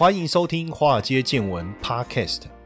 欢迎收听《华尔街见闻》Podcast。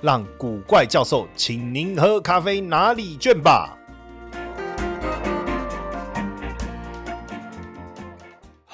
让古怪教授请您喝咖啡拿礼券吧。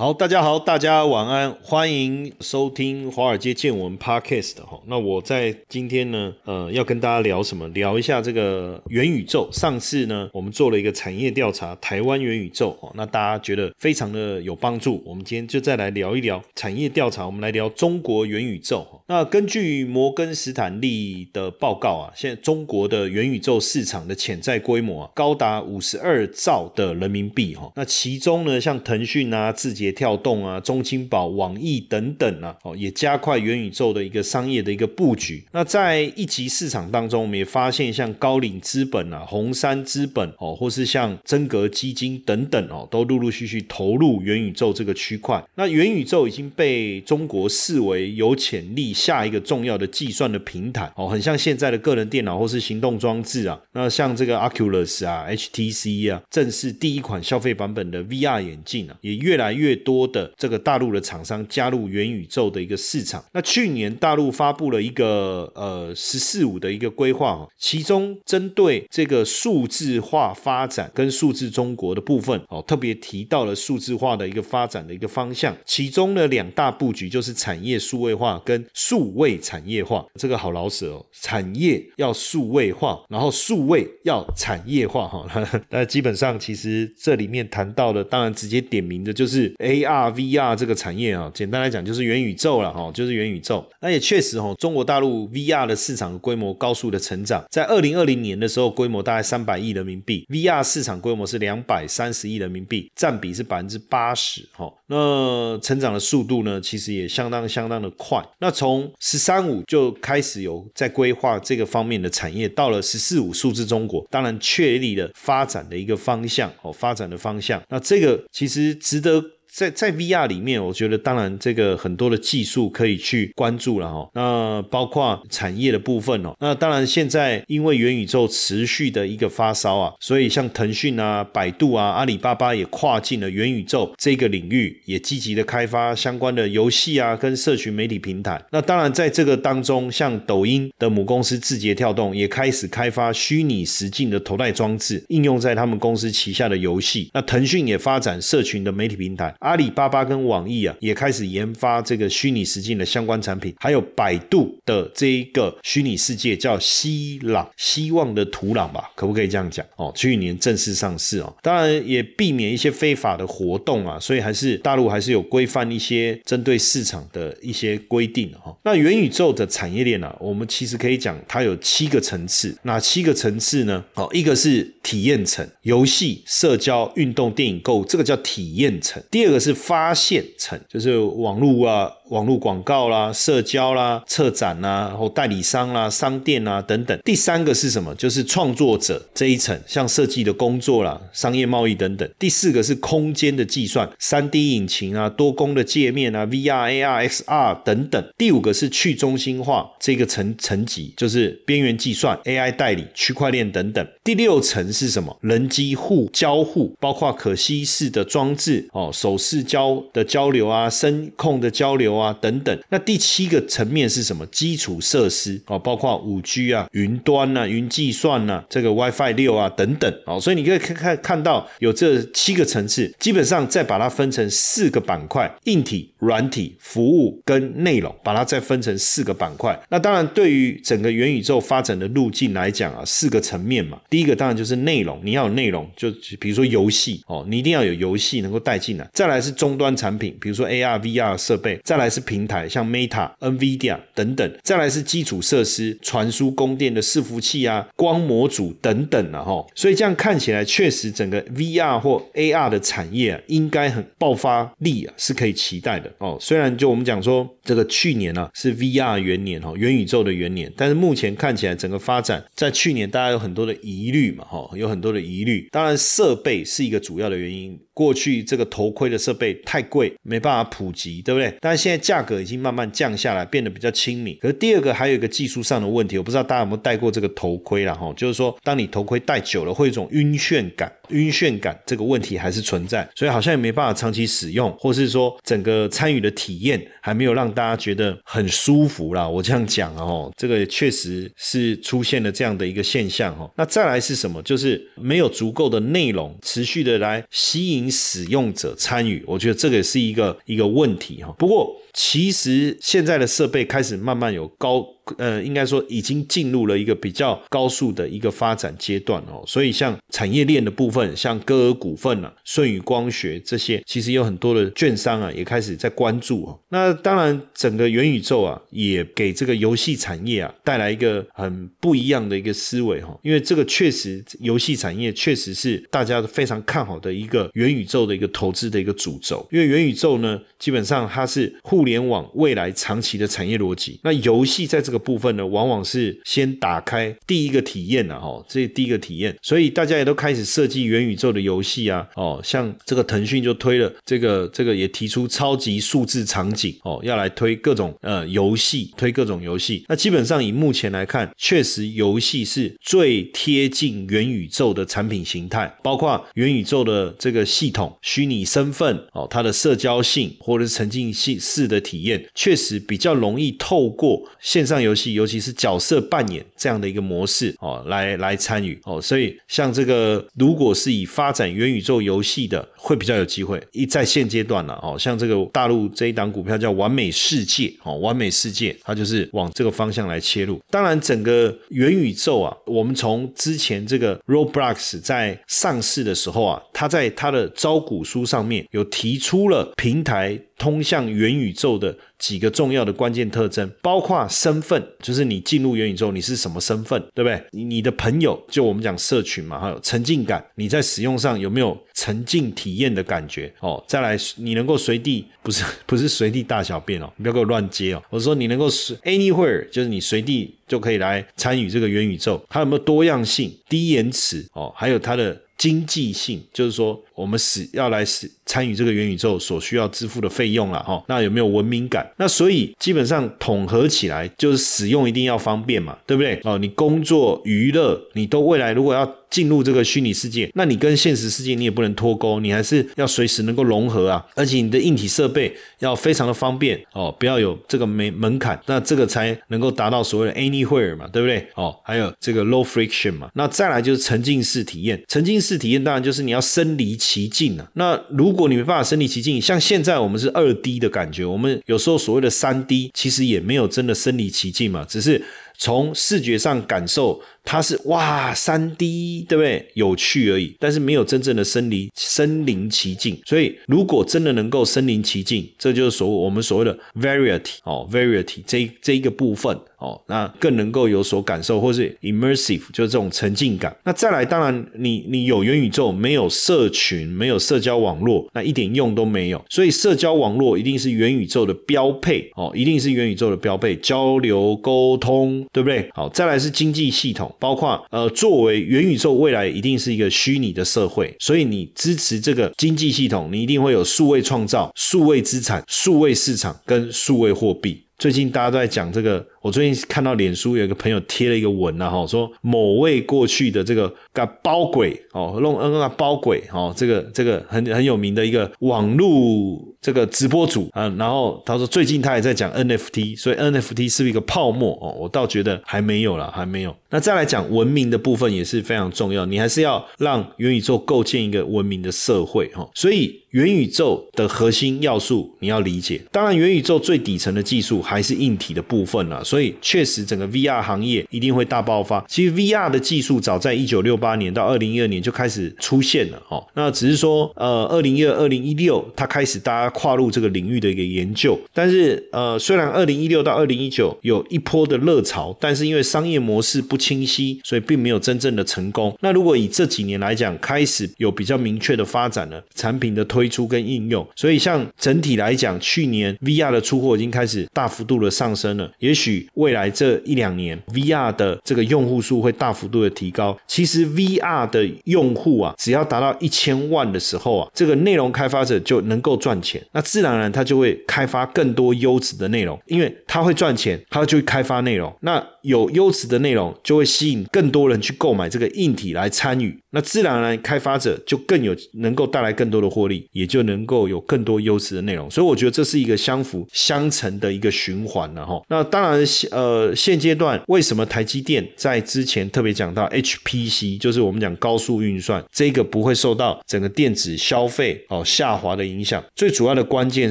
好，大家好，大家晚安，欢迎收听华尔街见闻 Podcast 哈。那我在今天呢，呃，要跟大家聊什么？聊一下这个元宇宙。上次呢，我们做了一个产业调查，台湾元宇宙哦，那大家觉得非常的有帮助。我们今天就再来聊一聊产业调查，我们来聊中国元宇宙。那根据摩根斯坦利的报告啊，现在中国的元宇宙市场的潜在规模啊，高达五十二兆的人民币哈。那其中呢，像腾讯啊、字节。跳动啊，中青宝、网易等等啊，哦，也加快元宇宙的一个商业的一个布局。那在一级市场当中，我们也发现像高瓴资本啊、红杉资本哦，或是像真格基金等等哦，都陆陆续续投入元宇宙这个区块。那元宇宙已经被中国视为有潜力下一个重要的计算的平台哦，很像现在的个人电脑或是行动装置啊。那像这个 Oculus 啊、HTC 啊，正是第一款消费版本的 VR 眼镜啊，也越来越。多的这个大陆的厂商加入元宇宙的一个市场。那去年大陆发布了一个呃“十四五”的一个规划其中针对这个数字化发展跟数字中国的部分哦，特别提到了数字化的一个发展的一个方向。其中呢，两大布局就是产业数位化跟数位产业化。这个好老舍哦，产业要数位化，然后数位要产业化哈。那基本上其实这里面谈到的，当然直接点名的就是。A R V R 这个产业啊，简单来讲就是元宇宙了哈，就是元宇宙。那也确实哈，中国大陆 V R 的市场规模高速的成长，在二零二零年的时候，规模大概三百亿人民币，V R 市场规模是两百三十亿人民币，占比是百分之八十哈。那成长的速度呢，其实也相当相当的快。那从“十三五”就开始有在规划这个方面的产业，到了“十四五”数字中国，当然确立了发展的一个方向哦，发展的方向。那这个其实值得。在在 VR 里面，我觉得当然这个很多的技术可以去关注了哈。那包括产业的部分哦。那当然现在因为元宇宙持续的一个发烧啊，所以像腾讯啊、百度啊、阿里巴巴也跨进了元宇宙这个领域，也积极的开发相关的游戏啊跟社群媒体平台。那当然在这个当中，像抖音的母公司字节跳动也开始开发虚拟实境的头戴装置，应用在他们公司旗下的游戏。那腾讯也发展社群的媒体平台。阿里巴巴跟网易啊，也开始研发这个虚拟实境的相关产品，还有百度的这一个虚拟世界叫希朗，希望的土壤吧，可不可以这样讲？哦，去年正式上市哦，当然也避免一些非法的活动啊，所以还是大陆还是有规范一些针对市场的一些规定哈。那元宇宙的产业链呢，我们其实可以讲它有七个层次，哪七个层次呢？哦，一个是体验层，游戏、社交、运动、电影、购物，这个叫体验层。第二个个。是发现层，就是网络啊。网络广告啦、社交啦、策展啦、或代理商啦、商店啊等等。第三个是什么？就是创作者这一层，像设计的工作啦、商业贸易等等。第四个是空间的计算，三 D 引擎啊、多功的界面啊、VR、AR、XR 等等。第五个是去中心化这个层层级，就是边缘计算、AI 代理、区块链等等。第六层是什么？人机互交互，包括可稀释的装置哦、手势交的交流啊、声控的交流。啊，等等。那第七个层面是什么？基础设施哦，包括五 G 啊、云端呐、云计算呐、这个 WiFi 六啊等等哦。所以你可以看看看到有这七个层次，基本上再把它分成四个板块：硬体、软体、服务跟内容，把它再分成四个板块。那当然，对于整个元宇宙发展的路径来讲啊，四个层面嘛。第一个当然就是内容，你要有内容，就比如说游戏哦，你一定要有游戏能够带进来。再来是终端产品，比如说 AR、VR 设备，再来是平台，像 Meta、NVIDIA 等等，再来是基础设施、传输供电的伺服器啊、光模组等等了哈。所以这样看起来，确实整个 VR 或 AR 的产业啊，应该很爆发力啊，是可以期待的哦。虽然就我们讲说，这个去年呢是 VR 元年哈，元宇宙的元年，但是目前看起来整个发展，在去年大家有很多的疑疑虑嘛哈，有很多的疑虑。当然，设备是一个主要的原因。过去这个头盔的设备太贵，没办法普及，对不对？但是现在价格已经慢慢降下来，变得比较亲民。可是第二个还有一个技术上的问题，我不知道大家有没有戴过这个头盔了哈，就是说，当你头盔戴久了，会有一种晕眩感，晕眩感这个问题还是存在，所以好像也没办法长期使用，或是说整个参与的体验还没有让大家觉得很舒服啦。我这样讲哦，这个确实是出现了这样的一个现象哦。那再来是什么？就是没有足够的内容持续的来吸引。使用者参与，我觉得这个是一个一个问题哈。不过，其实现在的设备开始慢慢有高。呃，应该说已经进入了一个比较高速的一个发展阶段哦，所以像产业链的部分，像歌尔股份啊、舜宇光学这些，其实有很多的券商啊也开始在关注哦。那当然，整个元宇宙啊，也给这个游戏产业啊带来一个很不一样的一个思维哈，因为这个确实游戏产业确实是大家非常看好的一个元宇宙的一个投资的一个主轴，因为元宇宙呢，基本上它是互互联网未来长期的产业逻辑，那游戏在这个。部分呢，往往是先打开第一个体验了哈，这第一个体验，所以大家也都开始设计元宇宙的游戏啊，哦，像这个腾讯就推了这个，这个也提出超级数字场景哦，要来推各种呃游戏，推各种游戏。那基本上以目前来看，确实游戏是最贴近元宇宙的产品形态，包括元宇宙的这个系统、虚拟身份哦，它的社交性或者是沉浸性式的的体验，确实比较容易透过线上。游戏，尤其是角色扮演这样的一个模式哦，来来参与哦，所以像这个，如果是以发展元宇宙游戏的，会比较有机会。一在现阶段了哦，像这个大陆这一档股票叫完美世界哦，完美世界，它就是往这个方向来切入。当然，整个元宇宙啊，我们从之前这个 Roblox 在上市的时候啊，它在它的招股书上面有提出了平台。通向元宇宙的几个重要的关键特征，包括身份，就是你进入元宇宙你是什么身份，对不对？你的朋友，就我们讲社群嘛，还有沉浸感，你在使用上有没有沉浸体验的感觉？哦，再来，你能够随地，不是 不是随地大小便哦，你不要给我乱接哦。我说你能够随 anywhere，就是你随地就可以来参与这个元宇宙，它有没有多样性、低延迟哦，还有它的经济性，就是说。我们使要来使参与这个元宇宙所需要支付的费用了哈，那有没有文明感？那所以基本上统合起来就是使用一定要方便嘛，对不对？哦，你工作娱乐你都未来如果要进入这个虚拟世界，那你跟现实世界你也不能脱钩，你还是要随时能够融合啊，而且你的硬体设备要非常的方便哦，不要有这个门门槛，那这个才能够达到所谓的 anywhere 嘛，对不对？哦，还有这个 low friction 嘛，那再来就是沉浸式体验，沉浸式体验当然就是你要身临。其境啊，那如果你没办法身临其境，像现在我们是二 D 的感觉，我们有时候所谓的三 D，其实也没有真的身临其境嘛，只是从视觉上感受。它是哇，三 D 对不对？有趣而已，但是没有真正的身临身临其境。所以，如果真的能够身临其境，这就是所谓我们所谓的 variety 哦，variety 这这一个部分哦，那更能够有所感受，或是 immersive 就是这种沉浸感。那再来，当然你你有元宇宙，没有社群，没有社交网络，那一点用都没有。所以，社交网络一定是元宇宙的标配哦，一定是元宇宙的标配，交流沟通，对不对？好，再来是经济系统。包括呃，作为元宇宙未来一定是一个虚拟的社会，所以你支持这个经济系统，你一定会有数位创造、数位资产、数位市场跟数位货币。最近大家都在讲这个，我最近看到脸书有一个朋友贴了一个文啊，哈，说某位过去的这个包鬼哦，弄嗯啊包鬼哦，这个这个很很有名的一个网络这个直播主啊，然后他说最近他也在讲 NFT，所以 NFT 是一个泡沫哦？我倒觉得还没有了，还没有。那再来讲文明的部分也是非常重要，你还是要让元宇宙构建一个文明的社会哈，所以。元宇宙的核心要素你要理解，当然元宇宙最底层的技术还是硬体的部分了，所。所以确实整个 VR 行业一定会大爆发。其实 VR 的技术早在一九六八年到二零一二年就开始出现了哦，那只是说呃二零一二、二零一六它开始大家跨入这个领域的一个研究，但是呃虽然二零一六到二零一九有一波的热潮，但是因为商业模式不清晰，所以并没有真正的成功。那如果以这几年来讲，开始有比较明确的发展了，产品的推出跟应用，所以像整体来讲，去年 VR 的出货已经开始大幅度的上升了。也许未来这一两年，VR 的这个用户数会大幅度的提高。其实 VR 的用户啊，只要达到一千万的时候啊，这个内容开发者就能够赚钱。那自然而然他就会开发更多优质的内容，因为他会赚钱，他就会开发内容。那有优质的内容，就会吸引更多人去购买这个硬体来参与。那自然而然，开发者就更有能够带来更多的获利，也就能够有更多优质的内容。所以我觉得这是一个相辅相成的一个循环了哈。那当然，呃，现阶段为什么台积电在之前特别讲到 HPC，就是我们讲高速运算，这个不会受到整个电子消费哦下滑的影响。最主要的关键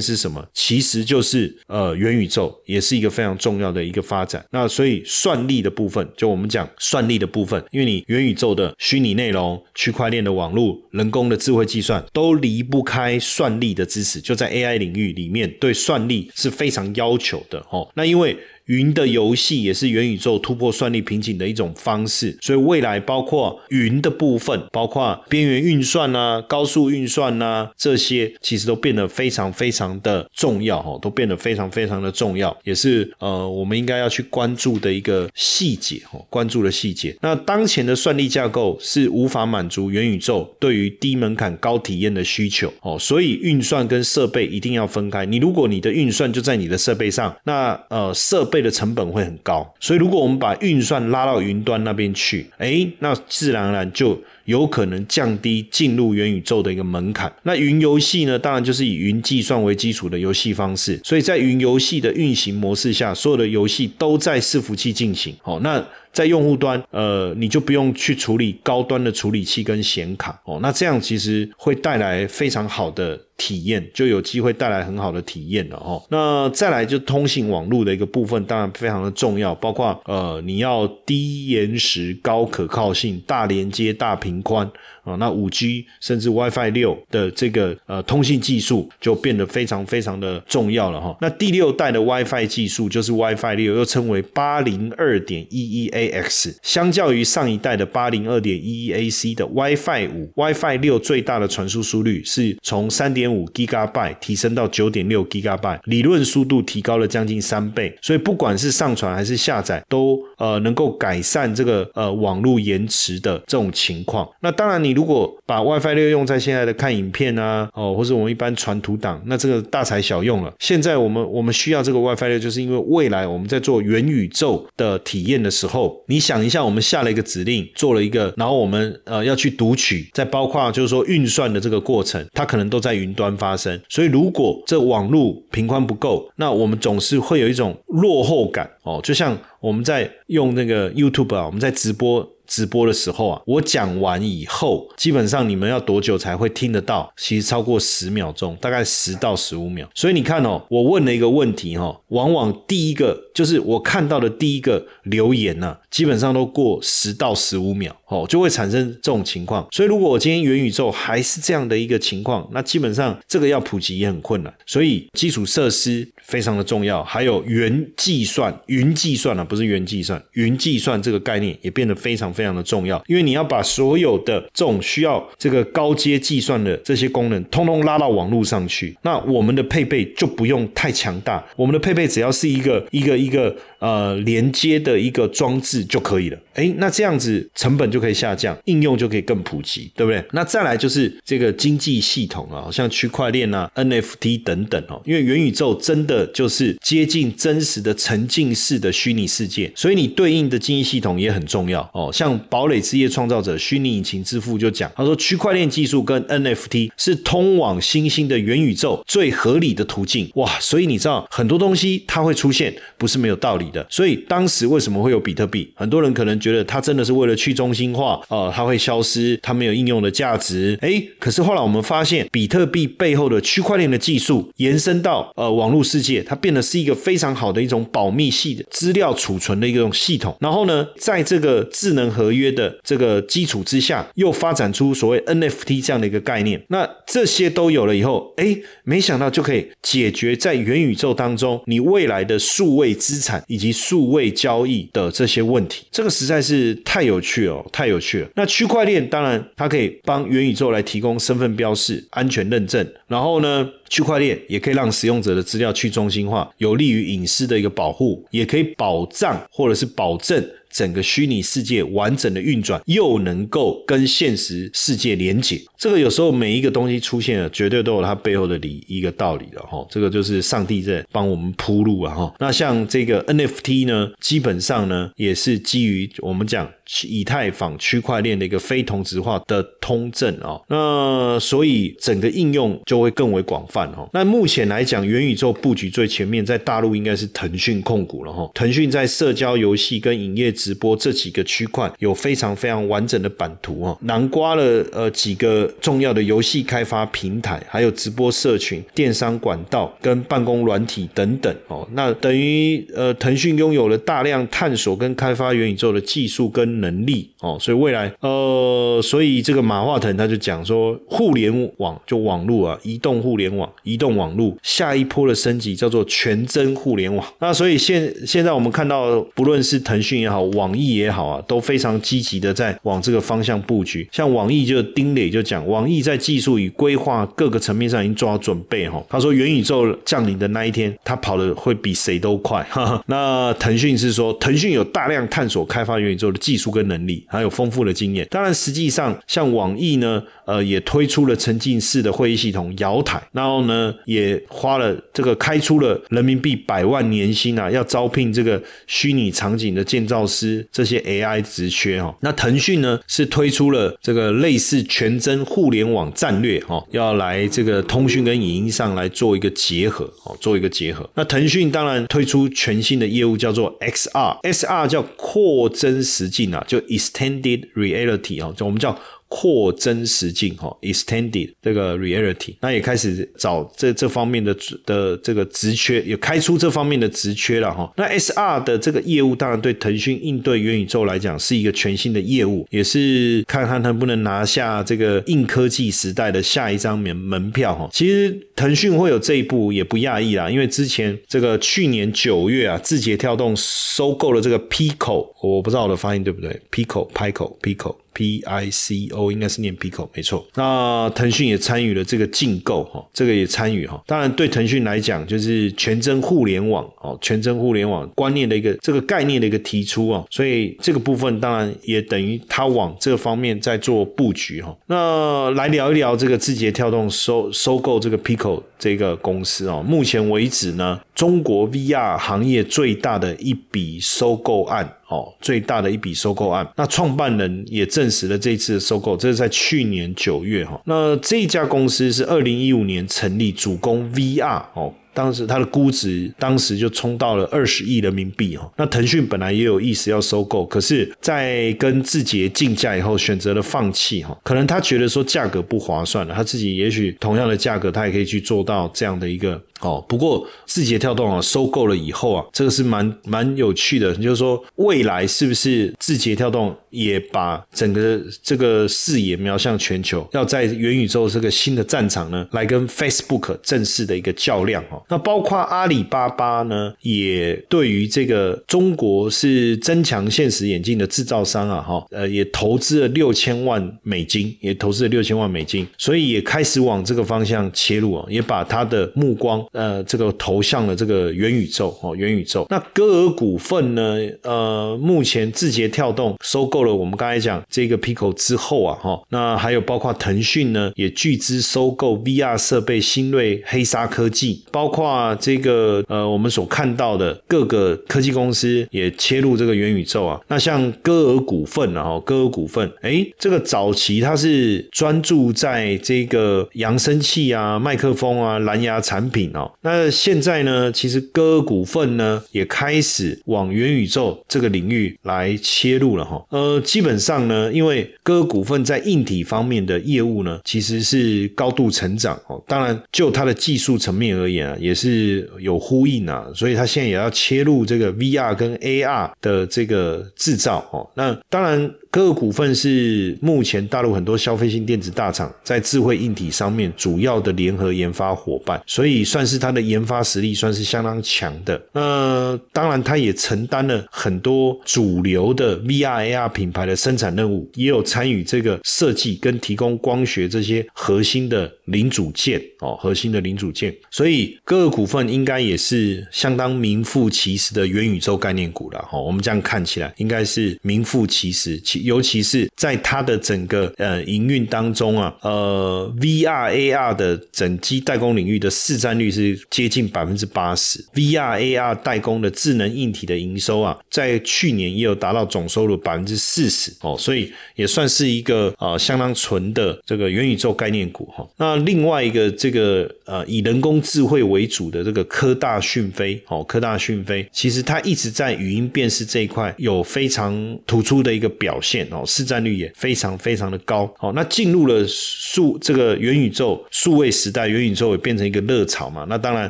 是什么？其实就是呃元宇宙也是一个非常重要的一个发展。那所以算力的部分，就我们讲算力的部分，因为你元宇宙的虚拟内容。区块链的网络、人工的智慧计算都离不开算力的支持，就在 AI 领域里面，对算力是非常要求的哦。那因为云的游戏也是元宇宙突破算力瓶颈的一种方式，所以未来包括云的部分，包括边缘运算呐、高速运算呐，这些其实都变得非常非常的重要哦，都变得非常非常的重要，也是呃我们应该要去关注的一个细节哦，关注的细节。那当前的算力架构是无法满足元宇宙对于低门槛高体验的需求哦，所以运算跟设备一定要分开。你如果你的运算就在你的设备上，那呃设费的成本会很高，所以如果我们把运算拉到云端那边去，哎，那自然而然就有可能降低进入元宇宙的一个门槛。那云游戏呢，当然就是以云计算为基础的游戏方式，所以在云游戏的运行模式下，所有的游戏都在伺服器进行。哦，那。在用户端，呃，你就不用去处理高端的处理器跟显卡哦，那这样其实会带来非常好的体验，就有机会带来很好的体验了哦。那再来就通信网络的一个部分，当然非常的重要，包括呃，你要低延时、高可靠性、大连接、大频宽啊，那五 G 甚至 WiFi 六的这个呃通信技术就变得非常非常的重要了哈。那第六代的 WiFi 技术就是 WiFi 六，又称为八零二点一一 A。X 相较于上一代的八零二点一一 AC 的 WiFi 五，WiFi 六最大的传输速率是从三点五 Gigabyte 提升到九点六 Gigabyte，理论速度提高了将近三倍。所以不管是上传还是下载，都呃能够改善这个呃网络延迟的这种情况。那当然，你如果把 WiFi 六用在现在的看影片啊，哦，或者我们一般传图档，那这个大材小用了。现在我们我们需要这个 WiFi 六，就是因为未来我们在做元宇宙的体验的时候。你想一下，我们下了一个指令，做了一个，然后我们呃要去读取，再包括就是说运算的这个过程，它可能都在云端发生。所以如果这网络频宽不够，那我们总是会有一种落后感哦。就像我们在用那个 YouTube 啊，我们在直播。直播的时候啊，我讲完以后，基本上你们要多久才会听得到？其实超过十秒钟，大概十到十五秒。所以你看哦，我问了一个问题哈，往往第一个就是我看到的第一个留言呢，基本上都过十到十五秒哦，就会产生这种情况。所以如果我今天元宇宙还是这样的一个情况，那基本上这个要普及也很困难。所以基础设施非常的重要，还有云计算、云计算啊，不是云计算，云计算这个概念也变得非常。非常的重要，因为你要把所有的这种需要这个高阶计算的这些功能，通通拉到网络上去。那我们的配备就不用太强大，我们的配备只要是一个一个一个呃连接的一个装置就可以了。哎，那这样子成本就可以下降，应用就可以更普及，对不对？那再来就是这个经济系统啊，像区块链啊、NFT 等等哦，因为元宇宙真的就是接近真实的沉浸式的虚拟世界，所以你对应的经济系统也很重要哦。像堡垒之夜创造者虚拟引擎之父就讲，他说区块链技术跟 NFT 是通往新兴的元宇宙最合理的途径。哇，所以你知道很多东西它会出现，不是没有道理的。所以当时为什么会有比特币？很多人可能觉得它真的是为了去中心化，呃，它会消失，它没有应用的价值。哎，可是后来我们发现，比特币背后的区块链的技术延伸到呃网络世界，它变得是一个非常好的一种保密系的资料储存的一种系统。然后呢，在这个智能合约的这个基础之下，又发展出所谓 NFT 这样的一个概念。那这些都有了以后，哎，没想到就可以解决在元宇宙当中你未来的数位资产以及及数位交易的这些问题。这个实在是太有趣了，太有趣了。那区块链当然它可以帮元宇宙来提供身份标识、安全认证，然后呢，区块链也可以让使用者的资料去中心化，有利于隐私的一个保护，也可以保障或者是保证。整个虚拟世界完整的运转，又能够跟现实世界连接，这个有时候每一个东西出现了，绝对都有它背后的理一个道理的哈。这个就是上帝在帮我们铺路啊哈。那像这个 NFT 呢，基本上呢也是基于我们讲以太坊区块链的一个非同质化的通证啊。那所以整个应用就会更为广泛哈。那目前来讲，元宇宙布局最前面，在大陆应该是腾讯控股了哈。腾讯在社交游戏跟影业。直播这几个区块有非常非常完整的版图哦，囊括了呃几个重要的游戏开发平台，还有直播社群、电商管道跟办公软体等等哦。那等于呃腾讯拥有了大量探索跟开发元宇宙的技术跟能力哦，所以未来呃，所以这个马化腾他就讲说，互联网就网络啊，移动互联网、移动网络下一波的升级叫做全真互联网。那所以现现在我们看到，不论是腾讯也好，网易也好啊，都非常积极的在往这个方向布局。像网易就丁磊就讲，网易在技术与规划各个层面上已经做好准备哈。他说元宇宙降临的那一天，他跑的会比谁都快。哈 哈那腾讯是说，腾讯有大量探索开发元宇宙的技术跟能力，还有丰富的经验。当然，实际上像网易呢。呃，也推出了沉浸式的会议系统瑶台，然后呢，也花了这个开出了人民币百万年薪啊，要招聘这个虚拟场景的建造师这些 AI 职缺哈。那腾讯呢是推出了这个类似全真互联网战略哈，要来这个通讯跟影音上来做一个结合哦，做一个结合。那腾讯当然推出全新的业务叫做 XR，XR 叫扩增实境啊，就 Extended Reality 啊，就我们叫。扩增实境哈，extended 这个 reality，那也开始找这这方面的的这个职缺，也开出这方面的职缺了哈。那 SR 的这个业务，当然对腾讯应对元宇宙来讲是一个全新的业务，也是看看能不能拿下这个硬科技时代的下一张门门票哈。其实腾讯会有这一步也不讶异啦，因为之前这个去年九月啊，字节跳动收购了这个 Pico，我不知道我的发音对不对，Pico，Pico，Pico。P I C O 应该是念 Pico 没错。那腾讯也参与了这个竞购哈，这个也参与哈。当然对腾讯来讲，就是全真互联网哦，全真互联网观念的一个这个概念的一个提出啊，所以这个部分当然也等于它往这个方面在做布局哈。那来聊一聊这个字节跳动收收购这个 Pico 这个公司哦，目前为止呢，中国 VR 行业最大的一笔收购案。哦，最大的一笔收购案，那创办人也证实了这次的收购，这是在去年九月哈。那这家公司是二零一五年成立，主攻 VR 哦。当时它的估值当时就冲到了二十亿人民币哈，那腾讯本来也有意思要收购，可是，在跟字节竞价以后，选择了放弃哈，可能他觉得说价格不划算了，他自己也许同样的价格，他也可以去做到这样的一个哦。不过字节跳动啊，收购了以后啊，这个是蛮蛮有趣的，就是说未来是不是字节跳动也把整个这个视野瞄向全球，要在元宇宙这个新的战场呢，来跟 Facebook 正式的一个较量哦。那包括阿里巴巴呢，也对于这个中国是增强现实眼镜的制造商啊，哈，呃，也投资了六千万美金，也投资了六千万美金，所以也开始往这个方向切入啊，也把他的目光呃，这个投向了这个元宇宙哦，元宇宙。那歌尔股份呢，呃，目前字节跳动收购了我们刚才讲这个 Pico 之后啊，哈，那还有包括腾讯呢，也巨资收购 VR 设备新锐黑鲨科技，包括这个呃我们所看到的各个科技公司也切入这个元宇宙啊。那像歌尔股份啊，歌尔股份，哎，这个早期它是专注在这个扬声器啊、麦克风啊、蓝牙产品哦。那现在呢，其实歌股份呢也开始往元宇宙这个领域来切入了哈。呃，基本上呢，因为歌股份在硬体方面的业务呢，其实是高度成长哦。当然，就它的技术层面而言啊，也是有呼应啊。所以它现在也要切入这个 VR 跟 AR 的这个制造哦。那当然。歌尔股份是目前大陆很多消费性电子大厂在智慧硬体上面主要的联合研发伙伴，所以算是它的研发实力算是相当强的。那当然，它也承担了很多主流的 VR AR 品牌的生产任务，也有参与这个设计跟提供光学这些核心的零组件哦，核心的零组件。所以各个股份应该也是相当名副其实的元宇宙概念股了哈。我们这样看起来，应该是名副其实其。尤其是在它的整个呃营运当中啊，呃 VR AR 的整机代工领域的市占率是接近百分之八十，VR AR 代工的智能硬体的营收啊，在去年也有达到总收入百分之四十哦，所以也算是一个啊相当纯的这个元宇宙概念股哈。那另外一个这个呃以人工智慧为主的这个科大讯飞哦，科大讯飞其实它一直在语音辨识这一块有非常突出的一个表现。哦，市占率也非常非常的高。好，那进入了数这个元宇宙数位时代，元宇宙也变成一个热潮嘛。那当然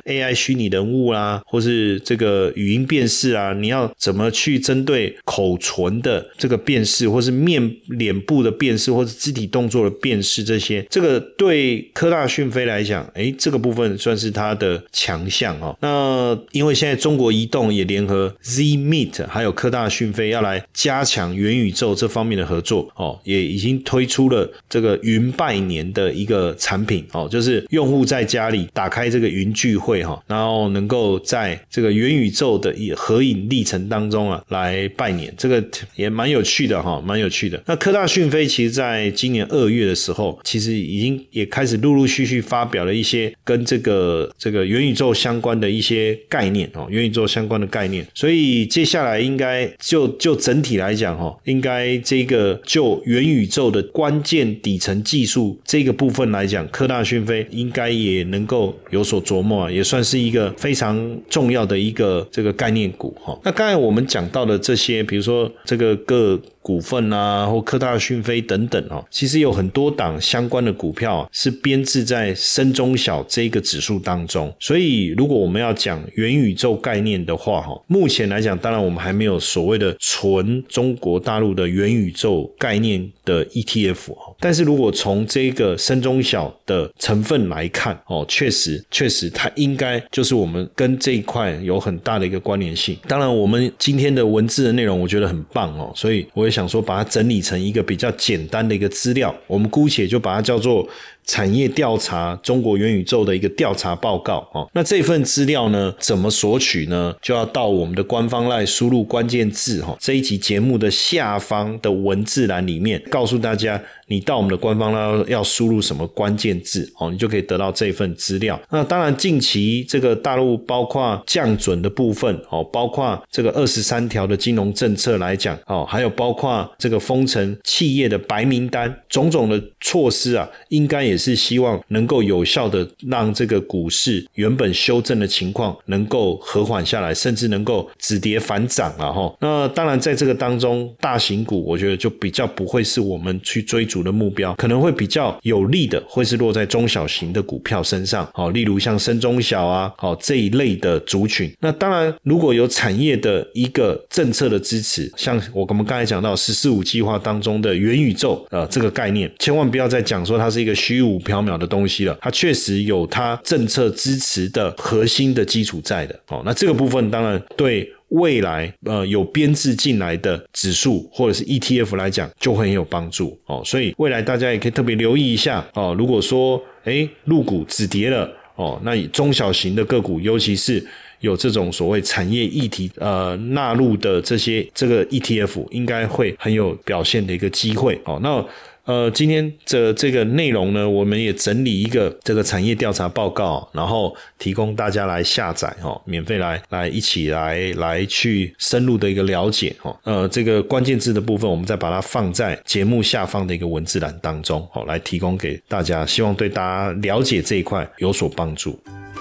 ，AI 虚拟人物啦，或是这个语音辨识啊，你要怎么去针对口唇的这个辨识，或是面脸部的辨识，或是肢体动作的辨识，这些这个对科大讯飞来讲，哎，这个部分算是它的强项哦。那因为现在中国移动也联合 Z Meet 还有科大讯飞要来加强元宇宙这。方面的合作哦，也已经推出了这个云拜年的一个产品哦，就是用户在家里打开这个云聚会哈，然后能够在这个元宇宙的合影历程当中啊来拜年，这个也蛮有趣的哈，蛮有趣的。那科大讯飞其实在今年二月的时候，其实已经也开始陆陆续续发表了一些跟这个这个元宇宙相关的一些概念哦，元宇宙相关的概念。所以接下来应该就就整体来讲哈，应该。这个就元宇宙的关键底层技术这个部分来讲，科大讯飞应该也能够有所琢磨啊，也算是一个非常重要的一个这个概念股哈。那刚才我们讲到的这些，比如说这个各。股份啊，或科大讯飞等等哦，其实有很多档相关的股票是编制在深中小这个指数当中。所以，如果我们要讲元宇宙概念的话，哈，目前来讲，当然我们还没有所谓的纯中国大陆的元宇宙概念的 ETF 哈。但是如果从这个深中小的成分来看，哦，确实，确实它应该就是我们跟这一块有很大的一个关联性。当然，我们今天的文字的内容我觉得很棒哦，所以我也。想说把它整理成一个比较简单的一个资料，我们姑且就把它叫做。产业调查中国元宇宙的一个调查报告哦，那这份资料呢，怎么索取呢？就要到我们的官方来输入关键字哈，这一集节目的下方的文字栏里面，告诉大家你到我们的官方呢要输入什么关键字哦，你就可以得到这份资料。那当然，近期这个大陆包括降准的部分哦，包括这个二十三条的金融政策来讲哦，还有包括这个封城企业的白名单，种种的措施啊，应该也。也是希望能够有效的让这个股市原本修正的情况能够和缓下来，甚至能够止跌反涨了哈。那当然，在这个当中，大型股我觉得就比较不会是我们去追逐的目标，可能会比较有利的，会是落在中小型的股票身上。好，例如像深中小啊，好这一类的族群。那当然，如果有产业的一个政策的支持，像我们刚才讲到“十四五”计划当中的元宇宙呃这个概念，千万不要再讲说它是一个虚。五缥缈的东西了，它确实有它政策支持的核心的基础在的哦。那这个部分当然对未来呃有编制进来的指数或者是 ETF 来讲就会很有帮助哦。所以未来大家也可以特别留意一下哦。如果说哎入股止跌了哦，那中小型的个股，尤其是。有这种所谓产业议题呃纳入的这些这个 ETF，应该会很有表现的一个机会哦。那呃，今天的这个内容呢，我们也整理一个这个产业调查报告，然后提供大家来下载哦，免费来来一起来来去深入的一个了解哦。呃，这个关键字的部分，我们再把它放在节目下方的一个文字栏当中，哦，来提供给大家，希望对大家了解这一块有所帮助。